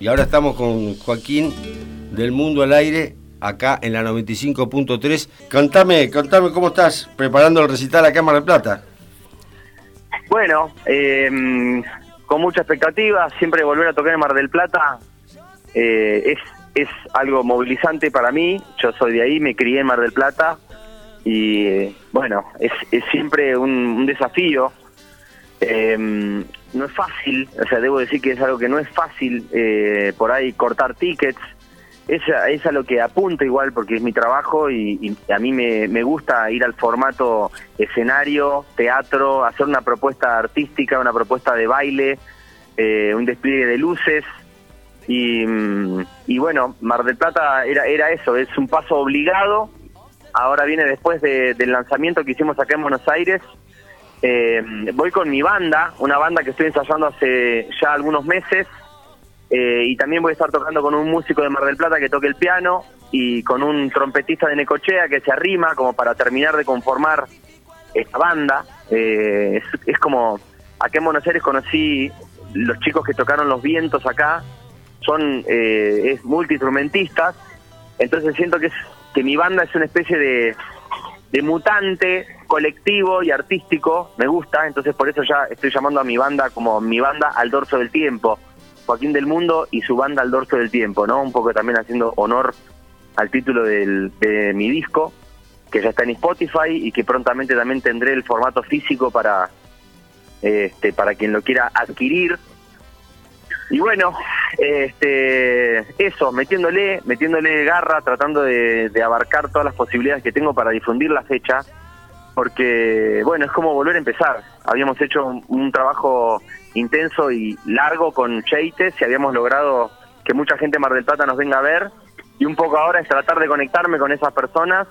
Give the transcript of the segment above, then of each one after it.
Y ahora estamos con Joaquín del Mundo al Aire, acá en la 95.3. Contame, contame cómo estás preparando el recital acá en Mar del Plata. Bueno, em, con mucha expectativa, siempre volver a tocar en Mar del Plata eh, es, es algo movilizante para mí. Yo soy de ahí, me crié en Mar del Plata y bueno, es, es siempre un, desafío. Em, no es fácil, o sea, debo decir que es algo que no es fácil eh, por ahí cortar tickets. Es, es a lo que apunto igual porque es mi trabajo y, y a mí me, me gusta ir al formato escenario, teatro, hacer una propuesta artística, una propuesta de baile, eh, un despliegue de luces. Y, mm, y bueno, Mar del Plata era, era eso, es un paso obligado. Ahora viene después de- del lanzamiento que hicimos acá en Buenos Aires. Eh, voy con mi banda, una banda que estoy ensayando hace ya algunos meses. eh, y también voy a estar tocando con un músico de Mar del Plata que toque el piano y con un trompetista de Necochea que se arrima como para terminar de conformar esta banda. Eh, es, como, acá en Buenos Aires conocí los chicos que tocaron los vientos acá, son eh, es multiinstrumentistas, entonces siento que, es, que mi banda es una especie de, de mutante colectivo y artístico, me gusta, entonces por eso ya estoy llamando a mi banda como mi banda al dorso del tiempo, Joaquín del Mundo y su banda al dorso del tiempo, ¿no? Un poco también haciendo honor al título de mi disco, que ya está en Spotify y que prontamente también tendré el formato físico para, este, para quien lo quiera adquirir. Y bueno, este, eso, metiéndole, metiéndole garra, tratando de, de abarcar todas las posibilidades que tengo para difundir la fecha, porque bueno, es como volver a empezar. Habíamos hecho un, trabajo intenso y largo con Cheites y habíamos logrado que mucha gente de Mar del Plata nos venga a ver y un poco ahora es tratar de conectarme con esas personas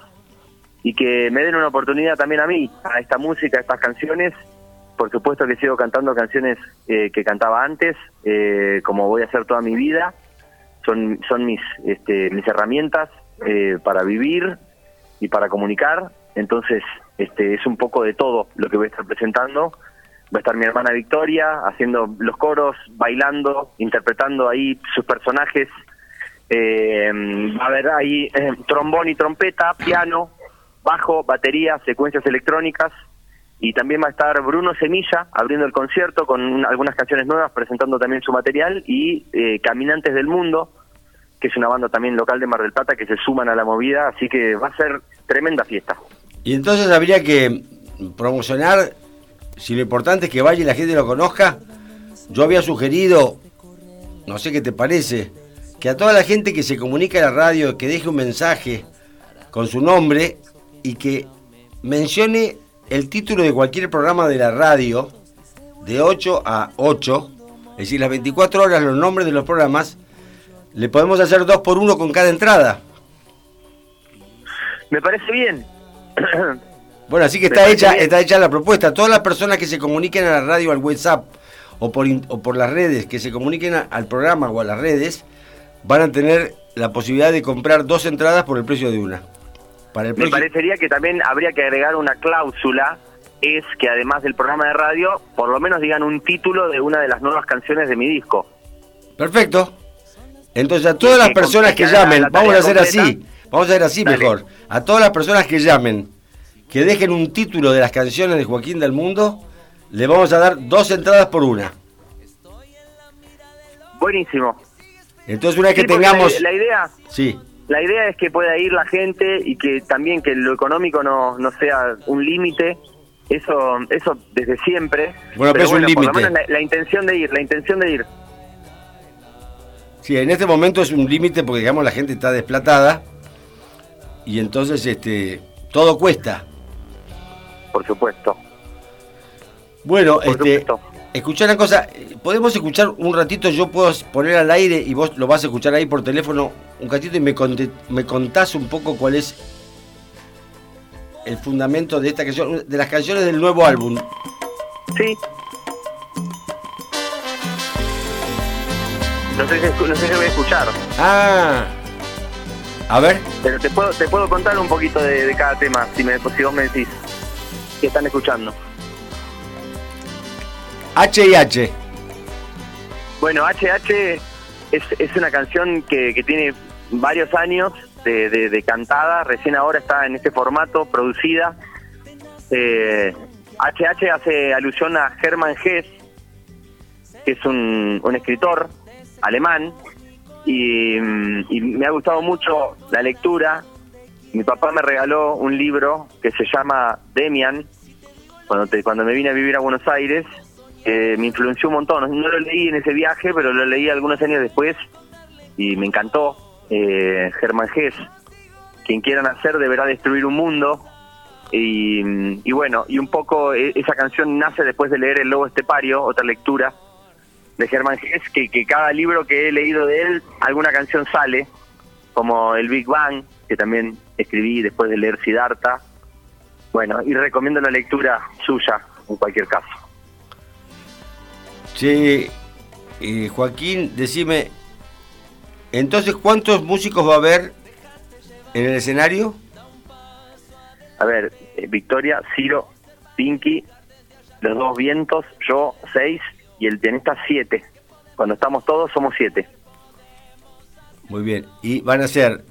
y que me den una oportunidad también a mí, a esta música, a estas canciones. Por supuesto que sigo cantando canciones eh, que cantaba antes, eh, como voy a hacer toda mi vida. Son, son mis, este, mis herramientas eh, para vivir y para comunicar. Entonces, este, es un poco de todo lo que voy a estar presentando. Va a estar mi hermana Victoria haciendo los coros, bailando, interpretando ahí sus personajes. Eh, va a haber ahí eh, trombón y trompeta, piano, bajo, batería, secuencias electrónicas. Y también va a estar Bruno Semilla abriendo el concierto con un- algunas canciones nuevas, presentando también su material. Y eh, Caminantes del Mundo, que es una banda también local de Mar del Plata que se suman a la movida. Así que va a ser tremenda fiesta. Y entonces habría que promocionar, si lo importante es que vaya y la gente lo conozca. Yo había sugerido, no sé qué te parece, que a toda la gente que se comunica en la radio, que deje un mensaje con su nombre y que mencione el título de cualquier programa de la radio de 8 a 8, es decir, las 24 horas, los nombres de los programas, le podemos hacer dos por uno con cada entrada. Me parece bien. Bueno, así que está hecha, está hecha la propuesta. Todas las personas que se comuniquen a la radio, al WhatsApp o por, o por las redes, que se comuniquen a- al programa o a las redes, van a tener la posibilidad de comprar dos entradas por el precio de una. Para el Me parecería que también habría que agregar una cláusula, es que además del programa de radio, por lo menos digan un título de una de las nuevas canciones de mi disco. Perfecto. Entonces a todas las personas que llamen, la vamos a hacer así, vamos a hacer así Dale. mejor. A todas las personas que llamen, que dejen un título de las canciones de Joaquín del Mundo, le vamos a dar dos entradas por una. Buenísimo. Entonces una vez que Sí, tengamos... La, la idea Sí. la idea es que pueda ir la gente y que también que lo económico no, no sea un límite. Eso eso desde siempre. Bueno, pero es un límite. la intención de ir, la intención de ir. Sí, en este momento es un límite porque digamos la gente está desplatada y entonces este todo cuesta. Por supuesto. Bueno, Por este supuesto. escuchar una cosa, podemos escuchar un ratito, yo puedo poner al aire y vos lo vas a escuchar ahí por teléfono un ratito y me, conte- me contás un poco cuál es el fundamento de esta canción, de las canciones del nuevo álbum. Sí. No sé, no sé si voy a escuchar, Ah, a ver, pero te puedo, te puedo contar un poquito de, de cada tema, si, me, si vos me decís que están escuchando. H y H. Bueno, HH es, es una canción que, que tiene varios años de, de, cantada, recién ahora está en este formato, producida. Eh, HH hace alusión a Hermann Hesse, que es un, un escritor alemán, y, y, me ha gustado mucho la lectura. Mi papá me regaló un libro que se llama Demian, cuando, te, cuando me vine a vivir a Buenos Aires, que me influenció un montón. No lo leí en ese viaje, pero lo leí algunos años después y me encantó. Eh, Germán Gess, quien quiera nacer deberá destruir un mundo. Y, y, bueno, y un poco e, esa canción nace después de leer El Lobo Estepario, otra lectura de Germán Gess, que, que cada libro que he leído de él, alguna canción sale, como El Big Bang, que también escribí después de leer Siddhartha. Bueno, y recomiendo la lectura suya en cualquier caso. Sí, eh, Joaquín, decime, entonces, ¿cuántos músicos va a haber en el escenario? A ver, eh, Victoria, Ciro, Pinky, los dos vientos, yo seis y el tenista siete. Cuando estamos todos somos siete. Muy bien. ¿Y van a ser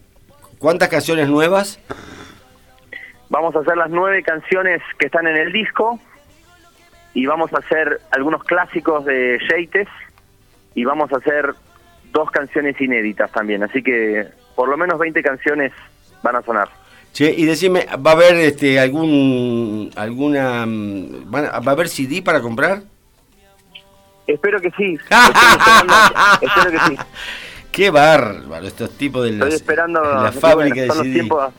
cuántas canciones nuevas? Vamos a hacer las nueve canciones que están en el disco y vamos a hacer algunos clásicos de Yates y vamos a hacer dos canciones inéditas también, así que por lo menos 20 canciones van a sonar. Che, y decime, ¿va a haber este algún alguna mm, va a haber CD para comprar? Espero que sí. espero que sí. Qué bárbaro estos tipos de Estoy esperando la fábrica de Los tiempos,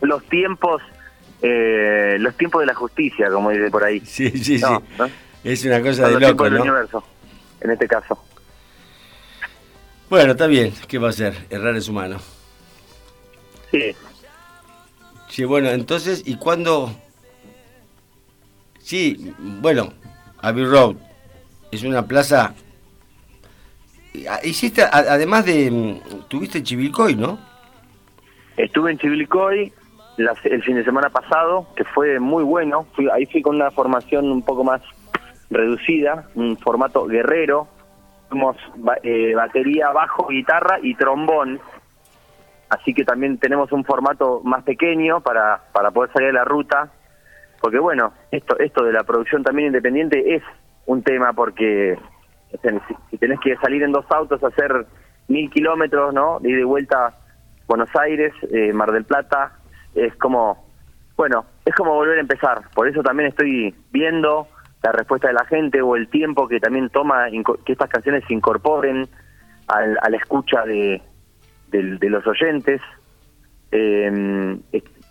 los tiempos eh, los tiempos de la justicia, como dice por ahí. Sí, sí, sí. Es una cosa de loco, ¿no? universo, en este caso. Bueno, está bien. ¿Qué va a ser? Errar es humano. Sí. Sí, bueno, entonces, ¿y cuándo? Sí, bueno, Abbey Road es una plaza. Ah, hiciste, además de. Mm, tuviste en Chivilcoy, ¿no? Estuve en Chivilcoy el fin de semana pasado, que fue muy bueno. Fui, ahí fui con una formación un poco más reducida, un formato guerrero, eh, batería, bajo, guitarra y trombón. Así que también tenemos un formato más pequeño para, para poder salir de la ruta. Porque bueno, esto, esto de la producción también independiente es un tema porque si, tenés que salir en dos autos a hacer mil kilómetros, ¿no? De de vuelta Buenos Aires, eh, Mar del Plata, es como, bueno, es como volver a empezar. Por eso también estoy viendo la respuesta de la gente o el tiempo que también toma que estas canciones se incorporen a la escucha de, de, los oyentes. Eh,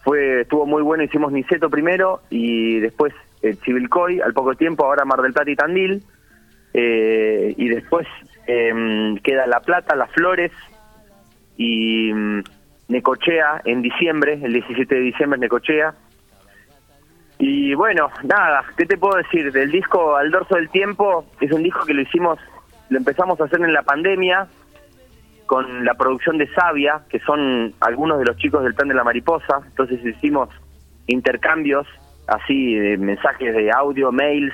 fue estuvo muy bueno, hicimos Niceto primero y después el Chivilcoy, al poco tiempo ahora Mar del Plata y Tandil, eh, y después eh, queda La Plata, Las Flores y mm, Necochea en diciembre, el 17 de diciembre Necochea, y bueno, nada, ¿qué te puedo decir? Del disco Al Dorso del Tiempo, es un disco que lo hicimos, lo empezamos a hacer en la pandemia, con la producción de Sabia, que son algunos de los chicos del Plan de la Mariposa, entonces hicimos intercambios, así, de mensajes de audio, mails,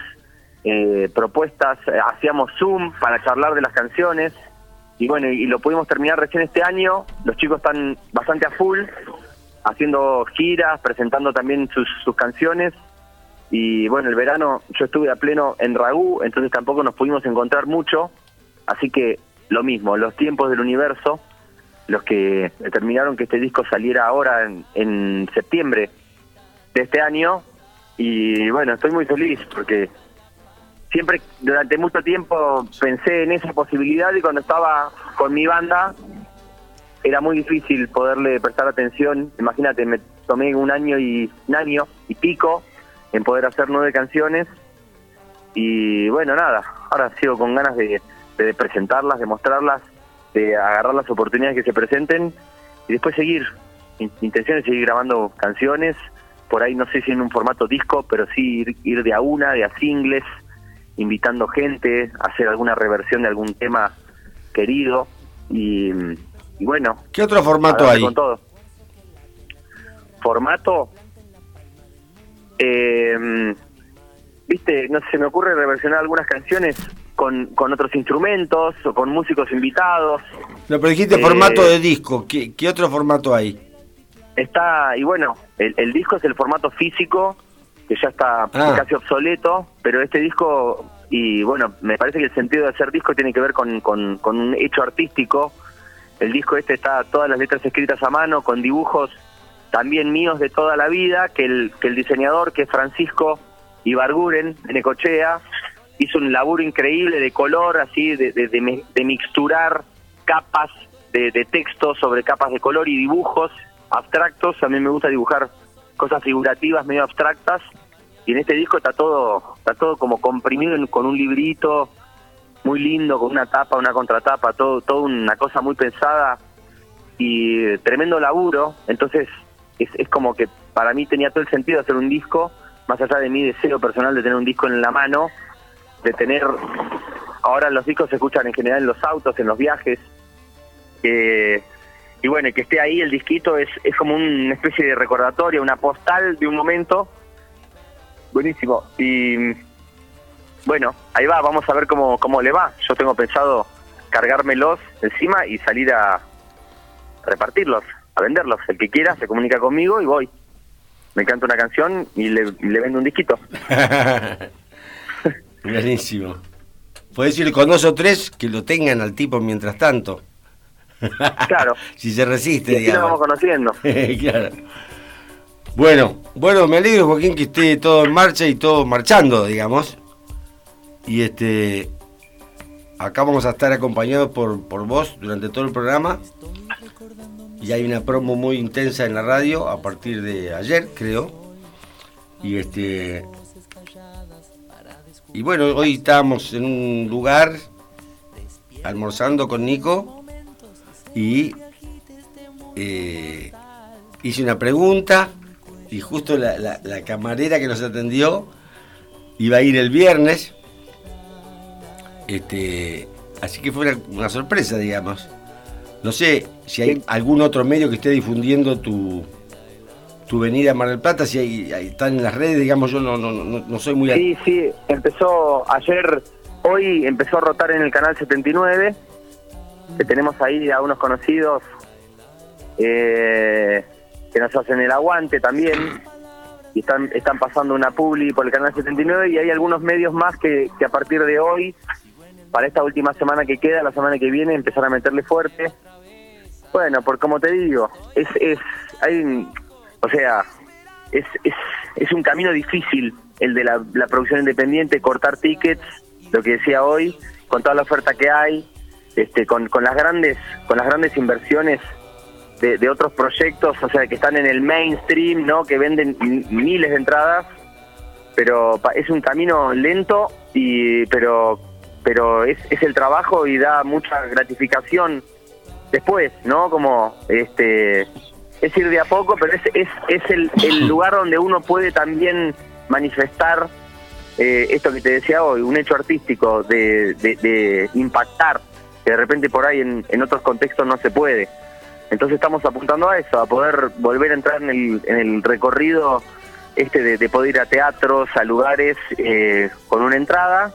eh, propuestas, eh, hacíamos Zoom para charlar de las canciones, y bueno, y lo pudimos terminar recién este año, los chicos están bastante a full, haciendo giras, presentando también sus, sus canciones. Y bueno, el verano yo estuve a pleno en Ragú, entonces tampoco nos pudimos encontrar mucho. Así que lo mismo, los tiempos del universo, los que determinaron que este disco saliera ahora en, en septiembre de este año. Y bueno, estoy muy feliz porque siempre durante mucho tiempo pensé en esa posibilidad y cuando estaba con mi banda era muy difícil poderle prestar atención. Imagínate, me tomé un año y un año y pico en poder hacer nueve canciones y bueno, nada, ahora sigo con ganas de, presentarlas, de mostrarlas, de agarrar las oportunidades que se presenten y después seguir. Intención de seguir grabando canciones, por ahí no sé si en un formato disco, pero sí ir, ir de a una, de a singles, invitando gente, hacer alguna reversión de algún tema querido y y bueno. ¿Qué otro formato hay? Con todo. Formato. Eh, Viste, no sé, se me ocurre reversionar algunas canciones con, con otros instrumentos o con músicos invitados. No, pero dijiste Eh, formato de disco. ¿Qué, qué otro formato hay? Está, y bueno, el, el disco es el formato físico, que ya está Ah. casi obsoleto, pero este disco, y bueno, me parece que el sentido de hacer disco tiene que ver con, con, con un hecho artístico. El disco este está todas las letras escritas a mano, con dibujos también míos de toda la vida, que el, que el diseñador, que es Francisco Ibarguren, de Necochea, hizo un laburo increíble de color, así, de, de, de de mixturar capas de, de texto sobre capas de color y dibujos abstractos. A mí me gusta dibujar cosas figurativas, medio abstractas. Y en este disco está todo, está todo como comprimido en- con un librito muy lindo, con una tapa, una contratapa, todo, todo una cosa muy pensada y tremendo laburo. Entonces es, es como que para mí tenía todo el sentido hacer un disco, más allá de mi deseo personal de tener un disco en la mano, de tener, ahora los discos se escuchan en general en los autos, en los viajes, y bueno, que esté ahí el disquito es, es como una especie de recordatorio, una postal de un momento. Buenísimo. Y bueno, ahí va, vamos a ver cómo, cómo le va. Yo tengo pensado cargármelos encima y salir a repartirlos, a venderlos. El que quiera se comunica conmigo y voy. Me canta una canción y le, le vendo un disquito. Buenísimo. Puedes ir con dos o tres que lo tengan al tipo mientras tanto. Claro. si se resiste, Y así nos digamos. vamos conociendo. claro. Bueno, bueno, me alegro, Joaquín, que esté todo en marcha y todo marchando, digamos. Y este. Acá vamos a estar acompañados por, por vos durante todo el programa. Y hay una promo muy intensa en la radio a partir de ayer, creo. Y este. Y bueno, hoy estábamos en un lugar almorzando con Nico y eh, hice una pregunta y justo la, la- la camarera que nos atendió iba a ir el viernes. Este, así que fue una, una sorpresa, digamos. No sé si hay algún otro medio que esté difundiendo tu, tu venida a Mar del Plata, si hay, hay- están en las redes, digamos, yo no, no, no, no soy muy... Sí, sí, empezó ayer, hoy empezó a rotar en el canal 79, que tenemos ahí a unos conocidos eh, que nos hacen el aguante también, y están, están pasando una publi por el canal 79, y hay algunos medios más que, que a partir de hoy, para esta última semana que queda, la semana que viene, empezar a meterle fuerte. Bueno, por como te digo, es, es, hay, un- o sea, es, es, es un camino difícil el de la, la producción independiente, cortar tickets, lo que decía hoy, con toda la oferta que hay, este, con, con las grandes, con las grandes inversiones de, de otros proyectos, o sea, que están en el mainstream, ¿no? Que venden miles de entradas, pero es un camino lento y pero pero es, es el trabajo y da mucha gratificación después, ¿no? Como este es ir de a poco, pero es es, es el, el lugar donde uno puede también manifestar eh, esto que te decía hoy, un hecho artístico de, de, de impactar, de repente por ahí en, en otros contextos no se puede. Entonces estamos apuntando a eso, a poder volver a entrar en el, en el recorrido este de, de poder ir a teatros, a lugares eh, con una entrada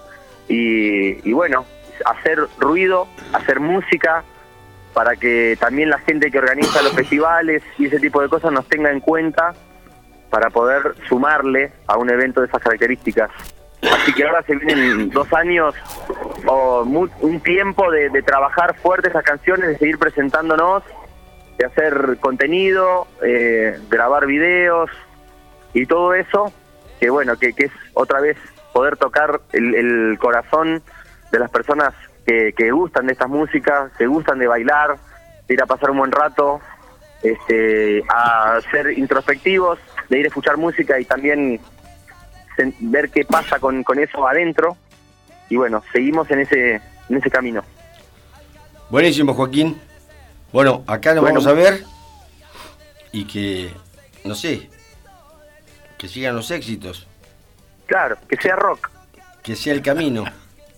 y, y bueno, hacer ruido, hacer música para que también la gente que organiza los festivales y ese tipo de cosas nos tenga en cuenta para poder sumarle a un evento de esas características. Así que ahora se vienen dos años o mu- un tiempo de, de trabajar fuerte esas canciones, de seguir presentándonos, de hacer contenido, eh, grabar videos y todo eso, que bueno, que, que es otra vez poder tocar el, el corazón de las personas que, que gustan de estas músicas, que gustan de bailar, de ir a pasar un buen rato, este, a ser introspectivos, de ir a escuchar música y también ver qué pasa con, con eso adentro. Y bueno, seguimos en ese, en ese camino. Buenísimo, Joaquín. Bueno, acá nos Bueno. vamos a ver y que, no sé, que sigan los éxitos, Claro, que sea rock. que sea el camino,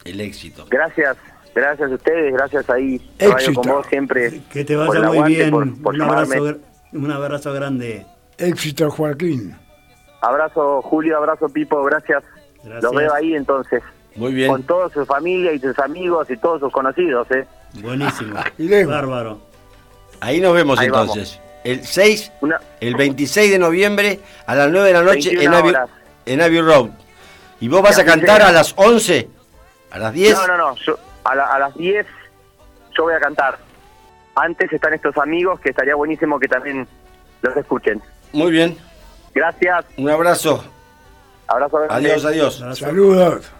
el éxito. Gracias, gracias a ustedes, gracias ahí, Éxito. con vos siempre. Que te vaya muy aguante, bien. por- por un, abrazo, llamarme. gr- un abrazo grande. Éxito, Joaquín. Abrazo Julio, abrazo Pipo, gracias. Gracias. Los veo ahí entonces. Muy bien. con toda su familia y sus amigos y todos sus conocidos, ¿eh? Buenísimo. Y luego. Bárbaro. Ahí nos vemos Ahí entonces. El 6, Una, el 26 de noviembre a las 9 de la noche en 21 Abbey, en Abbey Road. ¿Y vos vas a cantar a las 11? ¿A las 10? No, no, no. Yo, a, la- a las 10 yo voy a cantar. Antes están estos amigos que estaría buenísimo que también los escuchen. Muy bien. Gracias. Un abrazo. Abrazo. Adiós, adiós. Saludos.